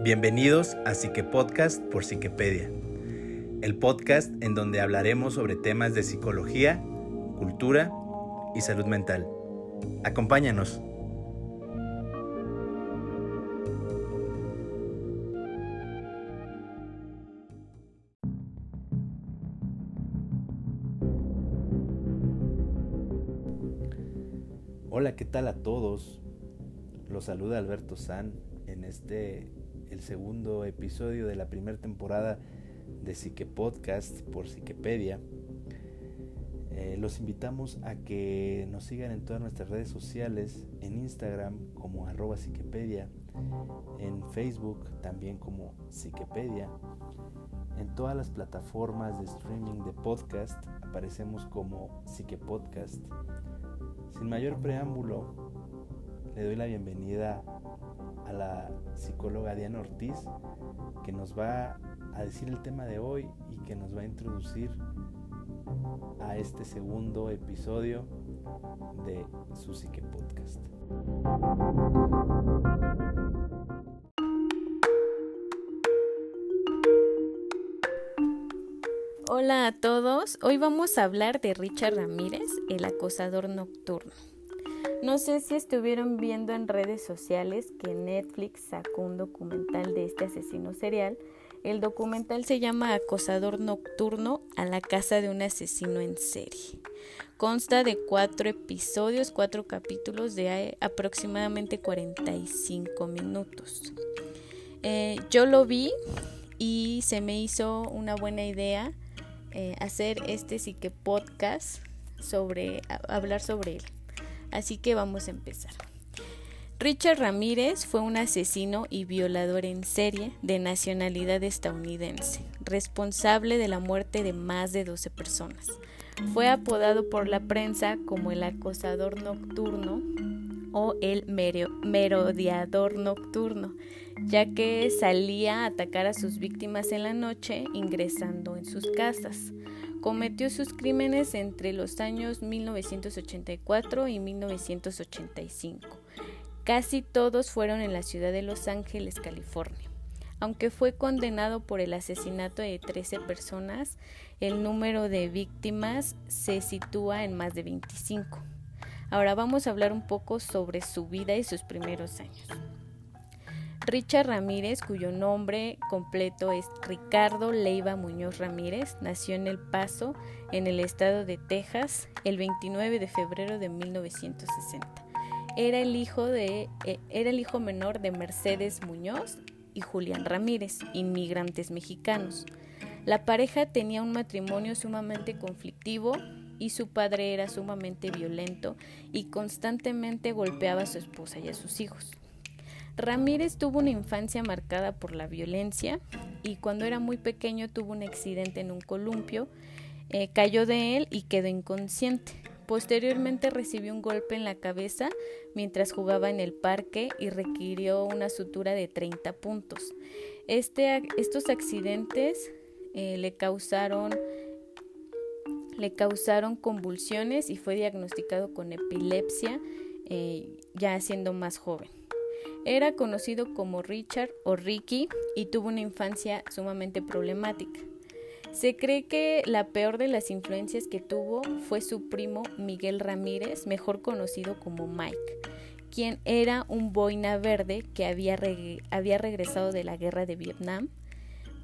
Bienvenidos a Psique Podcast por Psiquepedia, el podcast en donde hablaremos sobre temas de psicología, cultura y salud mental. Acompáñanos. Hola, ¿qué tal a todos? Los saluda Alberto San en este el segundo episodio de la primera temporada de Psique Podcast por Psiquepedia. Eh, los invitamos a que nos sigan en todas nuestras redes sociales, en Instagram como arroba psiquepedia, en Facebook también como psiquepedia, en todas las plataformas de streaming de podcast aparecemos como Psique Podcast. Sin mayor preámbulo, le doy la bienvenida a la psicóloga Diana Ortiz, que nos va a decir el tema de hoy y que nos va a introducir a este segundo episodio de su Psique Podcast. Hola a todos, hoy vamos a hablar de Richard Ramírez, el acosador nocturno. No sé si estuvieron viendo en redes sociales que Netflix sacó un documental de este asesino serial. El documental se llama Acosador Nocturno a la casa de un asesino en serie. Consta de cuatro episodios, cuatro capítulos de aproximadamente 45 minutos. Eh, yo lo vi y se me hizo una buena idea eh, hacer este sí que podcast sobre hablar sobre él. Así que vamos a empezar. Richard Ramírez fue un asesino y violador en serie de nacionalidad estadounidense, responsable de la muerte de más de 12 personas. Fue apodado por la prensa como el acosador nocturno o el merodeador nocturno, ya que salía a atacar a sus víctimas en la noche ingresando en sus casas. Cometió sus crímenes entre los años 1984 y 1985. Casi todos fueron en la ciudad de Los Ángeles, California. Aunque fue condenado por el asesinato de 13 personas, el número de víctimas se sitúa en más de 25. Ahora vamos a hablar un poco sobre su vida y sus primeros años. Richard Ramírez, cuyo nombre completo es Ricardo Leiva Muñoz Ramírez, nació en El Paso, en el estado de Texas, el 29 de febrero de 1960. Era el hijo, de, eh, era el hijo menor de Mercedes Muñoz y Julián Ramírez, inmigrantes mexicanos. La pareja tenía un matrimonio sumamente conflictivo y su padre era sumamente violento y constantemente golpeaba a su esposa y a sus hijos. Ramírez tuvo una infancia marcada por la violencia y cuando era muy pequeño tuvo un accidente en un columpio, eh, cayó de él y quedó inconsciente. Posteriormente recibió un golpe en la cabeza mientras jugaba en el parque y requirió una sutura de 30 puntos. Este, estos accidentes eh, le causaron le causaron convulsiones y fue diagnosticado con epilepsia eh, ya siendo más joven. Era conocido como Richard o Ricky y tuvo una infancia sumamente problemática. Se cree que la peor de las influencias que tuvo fue su primo Miguel Ramírez, mejor conocido como Mike, quien era un boina verde que había, regresado de la guerra de Vietnam.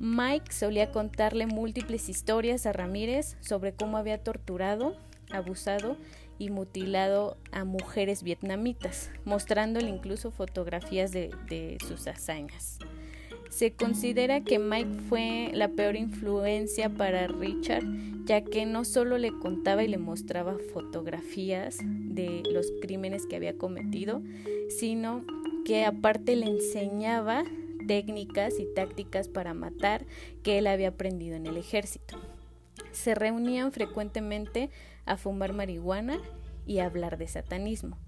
Mike solía contarle múltiples historias a Ramírez sobre cómo había torturado, abusado y mutilado a mujeres vietnamitas, mostrándole incluso fotografías de, sus hazañas. Se considera que Mike fue la peor influencia para Richard, ya que no solo le contaba y le mostraba fotografías de los crímenes que había cometido, sino que aparte le enseñaba técnicas y tácticas para matar que él había aprendido en el ejército. Se reunían frecuentemente a fumar marihuana y hablar de satanismo.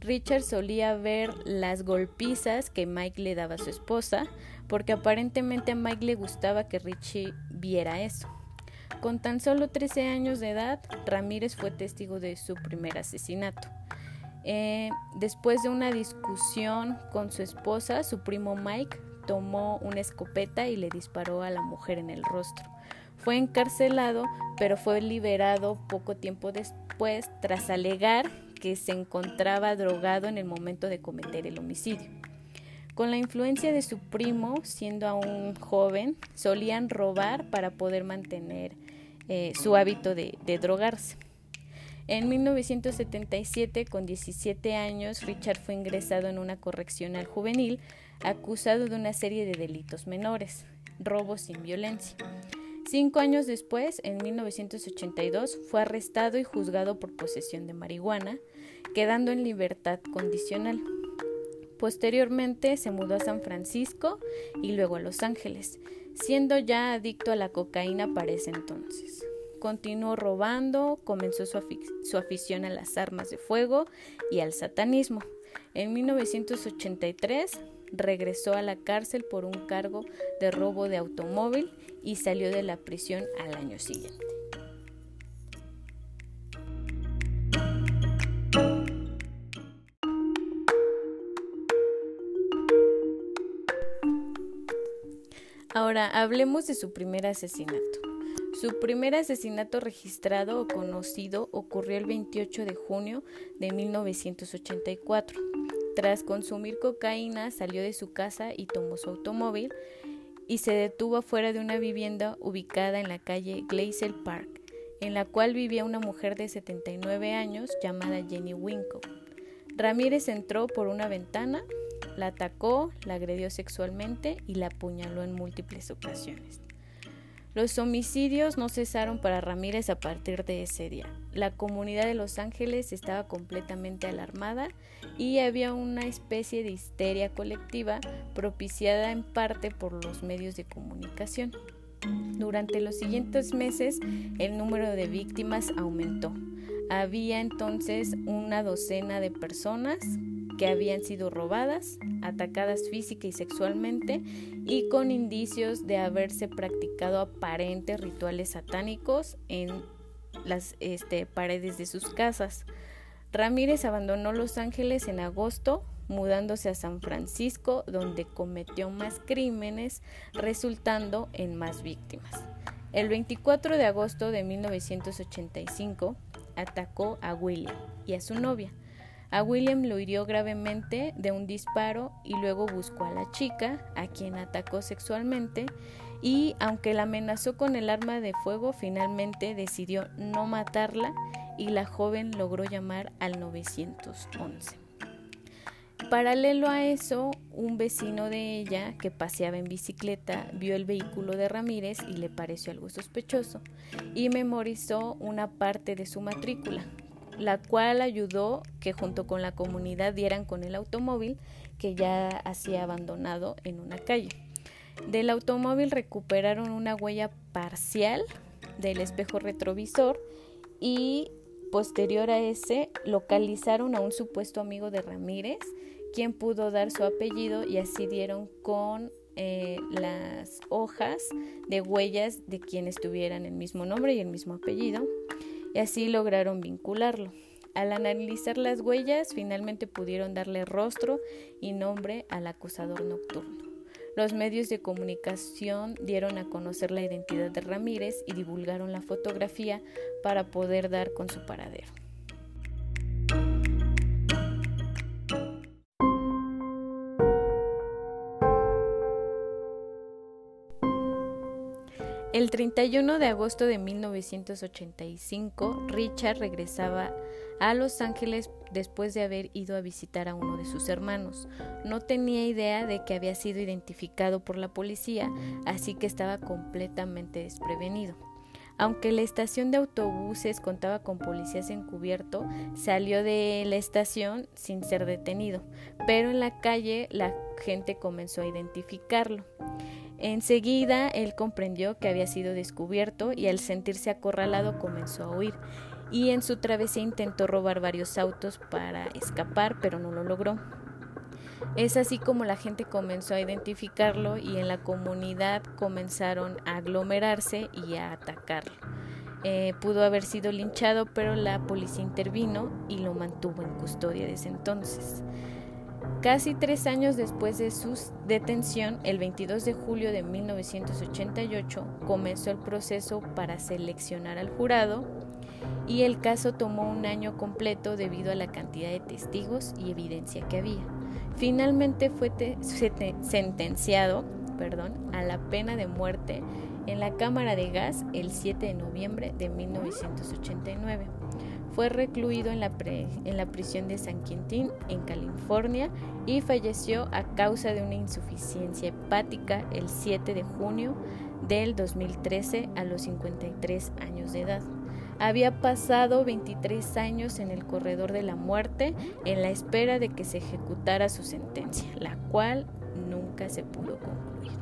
Richard solía ver las golpizas que Mike le daba a su esposa, porque aparentemente a Mike le gustaba que Richie viera eso. Con tan solo 13 años de edad, Ramírez fue testigo de su primer asesinato. Eh, después de una discusión con su esposa, su primo Mike tomó una escopeta y le disparó a la mujer en el rostro. Fue encarcelado, pero fue liberado poco tiempo después tras alegar que se encontraba drogado en el momento de cometer el homicidio. Con la influencia de su primo, siendo aún joven, solían robar para poder mantener eh, su hábito de, de drogarse. En 1977, con 17 años, Richard fue ingresado en una correccional juvenil acusado de una serie de delitos menores, robos sin violencia. Cinco años después, en 1982, fue arrestado y juzgado por posesión de marihuana, quedando en libertad condicional. Posteriormente se mudó a San Francisco y luego a Los Ángeles, siendo ya adicto a la cocaína para ese entonces. Continuó robando, comenzó su, su, afición a las armas de fuego y al satanismo. En 1983 regresó a la cárcel por un cargo de robo de automóvil y salió de la prisión al año siguiente. Ahora hablemos de su primer asesinato. Su primer asesinato registrado o conocido ocurrió el 28 de junio de 1984. Tras consumir cocaína, salió de su casa y tomó su automóvil y se detuvo afuera de una vivienda ubicada en la calle Glacier Park, en la cual vivía una mujer de 79 años llamada Jenny Winkle. Ramírez entró por una ventana, la atacó, la agredió sexualmente y la apuñaló en múltiples ocasiones. Los homicidios no cesaron para Ramírez a partir de ese día. La comunidad de Los Ángeles estaba completamente alarmada y había una especie de histeria colectiva propiciada en parte por los medios de comunicación. Durante los siguientes meses el número de víctimas aumentó. Había entonces una docena de personas que habían sido robadas, atacadas física y sexualmente y con indicios de haberse practicado aparentes rituales satánicos en las este, paredes de sus casas. Ramírez abandonó Los Ángeles en agosto, mudándose a San Francisco, donde cometió más crímenes, resultando en más víctimas. El 24 de agosto de 1985 atacó a William y a su novia. A William lo hirió gravemente de un disparo y luego buscó a la chica, a quien atacó sexualmente, y aunque la amenazó con el arma de fuego, finalmente decidió no matarla y la joven logró llamar al 911. Paralelo a eso, un vecino de ella que paseaba en bicicleta vio el vehículo de Ramírez y le pareció algo sospechoso y memorizó una parte de su matrícula, la cual ayudó que junto con la comunidad dieran con el automóvil que ya hacía abandonado en una calle. Del automóvil recuperaron una huella parcial del espejo retrovisor y posterior a ese localizaron a un supuesto amigo de Ramírez, quien pudo dar su apellido y así dieron con eh, las hojas de huellas de quienes tuvieran el mismo nombre y el mismo apellido y así lograron vincularlo. Al analizar las huellas, finalmente pudieron darle rostro y nombre al acusador nocturno. Los medios de comunicación dieron a conocer la identidad de Ramírez y divulgaron la fotografía para poder dar con su paradero. El 31 de agosto de 1985, Richard regresaba a Los Ángeles después de haber ido a visitar a uno de sus hermanos. No tenía idea de que había sido identificado por la policía, así que estaba completamente desprevenido. Aunque la estación de autobuses contaba con policías encubierto, salió de la estación sin ser detenido, pero en la calle la gente comenzó a identificarlo. Enseguida él comprendió que había sido descubierto y al sentirse acorralado comenzó a huir y en su travesía intentó robar varios autos para escapar, pero no lo logró. Es así como la gente comenzó a identificarlo y en la comunidad comenzaron a aglomerarse y a atacarlo. Eh, pudo haber sido linchado, pero la policía intervino y lo mantuvo en custodia desde entonces. Casi tres años después de su detención, el 22 de julio de 1988, comenzó el proceso para seleccionar al jurado y el caso tomó un año completo debido a la cantidad de testigos y evidencia que había. Finalmente fue sentenciado perdón, a la pena de muerte en la Cámara de Gas el 7 de noviembre de 1989. Fue recluido en la, prisión de San Quintín, en California, y falleció a causa de una insuficiencia hepática el 7 de junio del 2013 a los 53 años de edad. Había pasado 23 años en el corredor de la muerte en la espera de que se ejecutara su sentencia, la cual nunca se pudo concluir.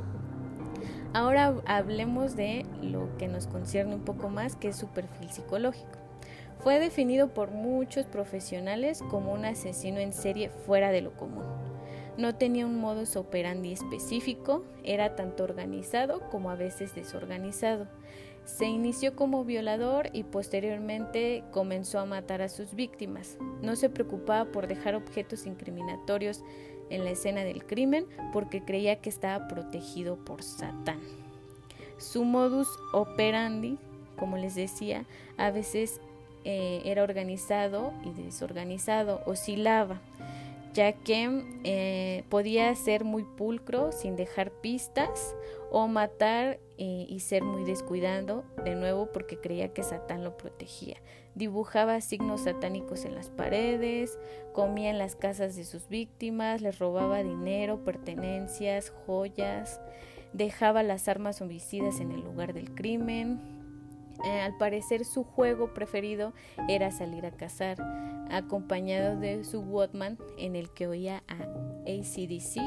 Ahora hablemos de lo que nos concierne un poco más, que es su perfil psicológico. Fue definido por muchos profesionales como un asesino en serie fuera de lo común. No tenía un modus operandi específico, era tanto organizado como a veces desorganizado. Se inició como violador y posteriormente comenzó a matar a sus víctimas. No se preocupaba por dejar objetos incriminatorios en la escena del crimen porque creía que estaba protegido por Satán. Su modus operandi, como les decía, a veces eh, era organizado y desorganizado, oscilaba, ya que eh, podía ser muy pulcro sin dejar pistas o matar eh, y ser muy descuidado, de nuevo porque creía que Satán lo protegía. Dibujaba signos satánicos en las paredes, comía en las casas de sus víctimas, les robaba dinero, pertenencias, joyas, dejaba las armas homicidas en el lugar del crimen, eh, al parecer su juego preferido era salir a cazar, acompañado de su Walkman en el que oía a ACDC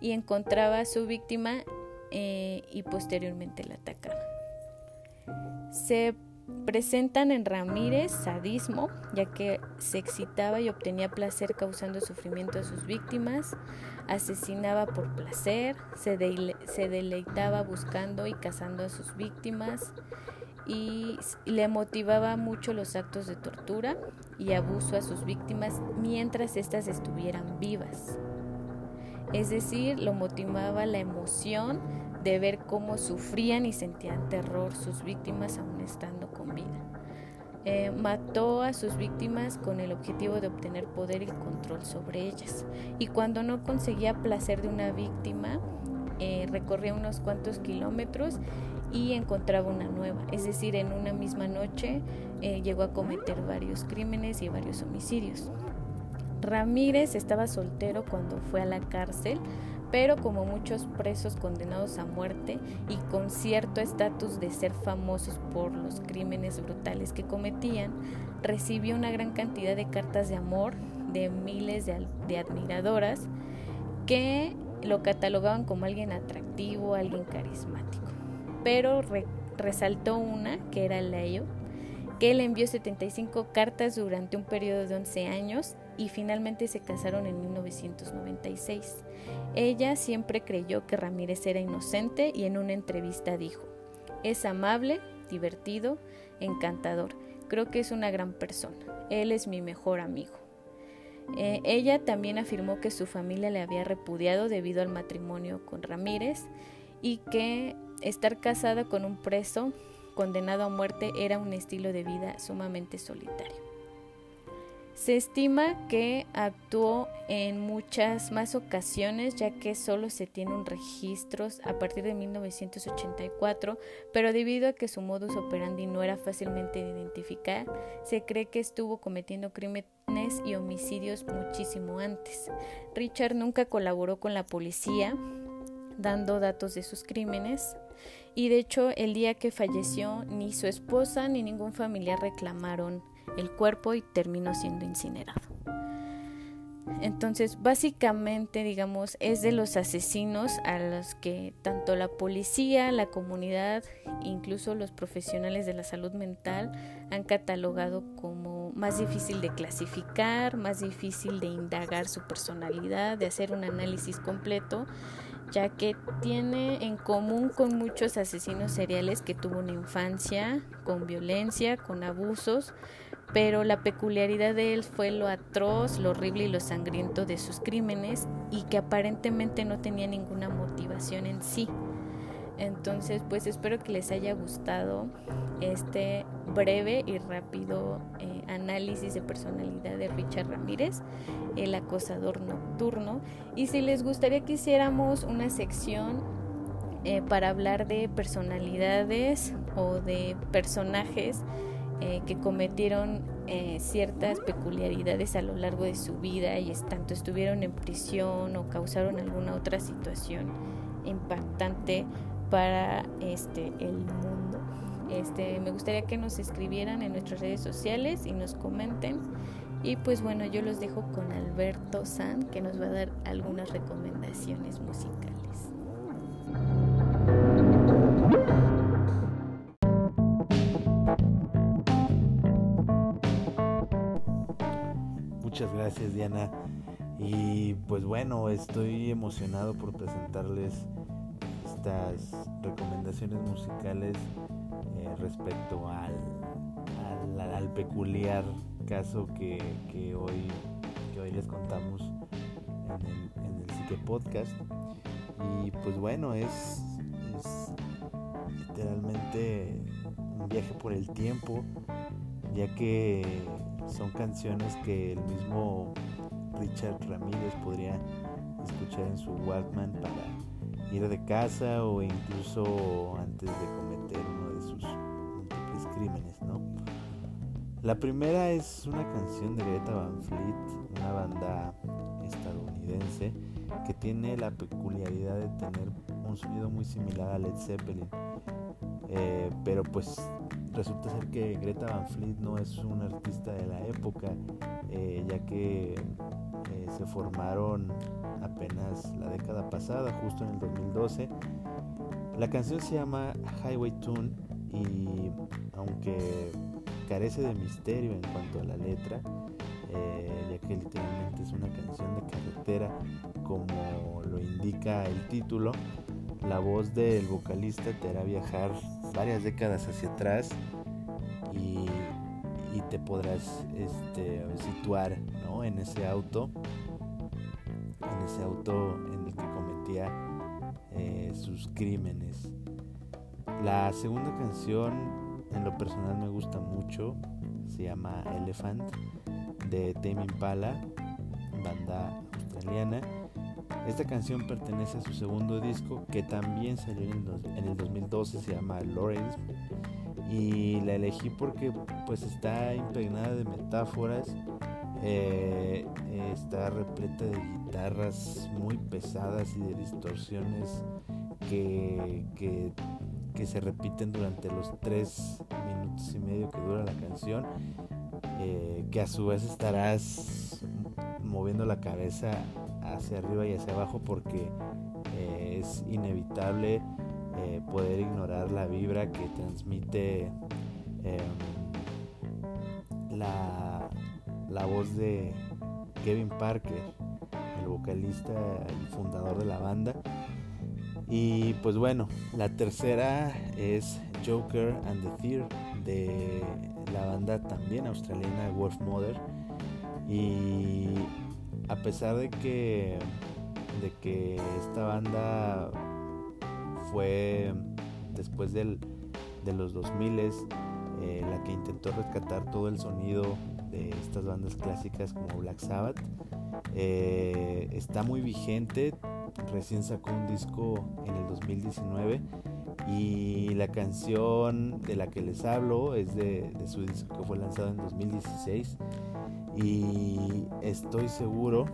y encontraba a su víctima eh, y posteriormente la atacaba. Se presentan en Ramírez sadismo, ya que se excitaba y obtenía placer causando sufrimiento a sus víctimas, asesinaba por placer, se deleitaba buscando y cazando a sus víctimas, y le motivaba mucho los actos de tortura y abuso a sus víctimas mientras éstas estuvieran vivas. Es decir, lo motivaba la emoción de ver cómo sufrían y sentían terror sus víctimas aún estando con vida. Eh, mató a sus víctimas con el objetivo de obtener poder y control sobre ellas. Y cuando no conseguía placer de una víctima, eh, recorría unos cuantos kilómetros y encontraba una nueva. Es decir, en una misma noche eh, llegó a cometer varios crímenes y varios homicidios. Ramírez estaba soltero cuando fue a la cárcel, pero como muchos presos condenados a muerte y con cierto estatus de ser famosos por los crímenes brutales que cometían, recibió una gran cantidad de cartas de amor de miles de, admiradoras que lo catalogaban como alguien atractivo, alguien carismático pero resaltó una, que era Leo, que le envió 75 cartas durante un periodo de 11 años y finalmente se casaron en 1996. Ella siempre creyó que Ramírez era inocente y en una entrevista dijo, es amable, divertido, encantador, creo que es una gran persona, él es mi mejor amigo. Eh, ella también afirmó que su familia le había repudiado debido al matrimonio con Ramírez y que estar casada con un preso condenado a muerte era un estilo de vida sumamente solitario. Se estima que actuó en muchas más ocasiones ya que solo se tienen registros a partir de 1984, pero debido a que su modus operandi no era fácilmente de identificar, se cree que estuvo cometiendo crímenes y homicidios muchísimo antes. Richard nunca colaboró con la policía, dando datos de sus crímenes y de hecho el día que falleció ni su esposa ni ningún familiar reclamaron el cuerpo y terminó siendo incinerado. Entonces, básicamente, digamos, es de los asesinos a los que tanto la policía, la comunidad, incluso los profesionales de la salud mental han catalogado como más difícil de clasificar, más difícil de indagar su personalidad, de hacer un análisis completo, ya que tiene en común con muchos asesinos seriales que tuvo una infancia con violencia, con abusos, pero la peculiaridad de él fue lo atroz, lo horrible y lo sangriento de sus crímenes y que aparentemente no tenía ninguna motivación en sí. Entonces, pues espero que les haya gustado este breve y rápido eh, análisis de personalidad de Richard Ramírez, el acosador nocturno. Y si les gustaría que hiciéramos una sección eh, para hablar de personalidades o de personajes eh, que cometieron ciertas peculiaridades a lo largo de su vida y es, tanto estuvieron en prisión o causaron alguna otra situación impactante para este el mundo. Este, me gustaría que nos escribieran en nuestras redes sociales y nos comenten. Y pues bueno, yo los dejo con Alberto San, que nos va a dar algunas recomendaciones musicales. Muchas gracias Diana. Y pues bueno, estoy emocionado por presentarles recomendaciones musicales eh, respecto al, al, peculiar caso que, hoy, hoy les contamos en el, en el Psique Podcast. Y pues bueno, es, es literalmente un viaje por el tiempo, ya que son canciones que el mismo Richard Ramírez podría escuchar en su Walkman para ir de casa o incluso antes de cometer uno de sus múltiples crímenes, ¿no? La primera es una canción de Greta Van Fleet, una banda estadounidense que tiene la peculiaridad de tener un sonido muy similar a Led Zeppelin. Eh, pero pues resulta ser que Greta Van Fleet no es un artista de la época, eh, ya que eh, se formaron apenas la década pasada, justo en el 2012. La canción se llama Highway Tune y aunque carece de misterio en cuanto a la letra, eh, ya que literalmente es una canción de carretera como lo indica el título, la voz del vocalista te hará viajar varias décadas hacia atrás y, te podrás este, situar en ese auto en ese auto en el que cometía eh, sus crímenes. La segunda canción en lo personal me gusta mucho, se llama Elephant de Tame Impala, banda australiana. Esta canción pertenece a su segundo disco que también salió en el, 2012, se llama Lawrence y la elegí porque pues está impregnada de metáforas eh, está repleta de guitarras muy pesadas y de distorsiones que, que, se repiten durante los tres minutos y medio que dura la canción, eh, que a su vez estarás moviendo la cabeza hacia arriba y hacia abajo porque eh, es inevitable poder ignorar la vibra que transmite em, la la voz de Kevin Parker, el vocalista y fundador de la banda. Y pues bueno, la tercera es Joker and the Fear de la banda también australiana Wolf Mother. Y a pesar de que, de que esta banda fue después del, de los 2000 eh, la que intentó rescatar todo el sonido estas bandas clásicas como Black Sabbath. Eh, está muy vigente, recién sacó un disco en el 2019 y la canción de la que les hablo es de, su disco que fue lanzado en 2016 y estoy seguro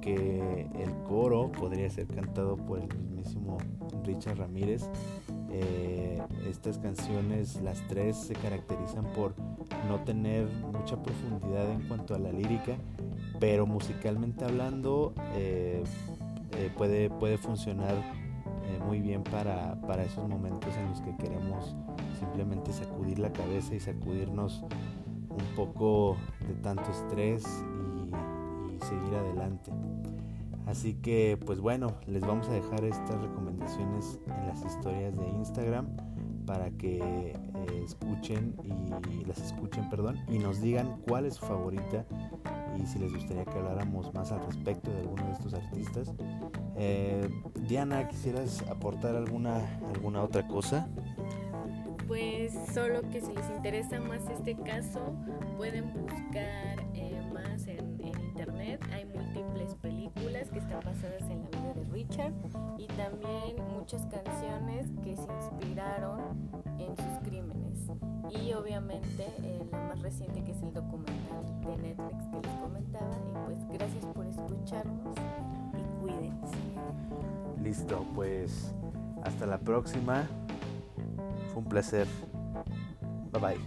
que el coro podría ser cantado por el mismísimo Richard Ramírez. Eh, estas canciones, las tres, se caracterizan por no tener mucha profundidad en cuanto a la lírica, pero musicalmente hablando eh, eh, puede, puede funcionar muy bien para, esos momentos en los que queremos simplemente sacudir la cabeza y sacudirnos un poco de tanto estrés y seguir adelante. Así que pues bueno, les vamos a dejar estas recomendaciones en las historias de Instagram para que eh, escuchen y las escuchen, perdón, y nos digan cuál es su favorita y si les gustaría que habláramos más al respecto de alguno de estos artistas. Eh, Diana, ¿quisieras aportar alguna, alguna otra cosa? Pues solo que si les interesa más este caso, pueden buscar eh, más en, internet. Películas que están basadas en la vida de Richard y también muchas canciones que se inspiraron en sus crímenes. Y obviamente eh, la más reciente que es el documental de Netflix que les comentaba. Y pues gracias por escucharnos y cuídense. Listo, pues hasta la próxima. Fue un placer. Bye bye.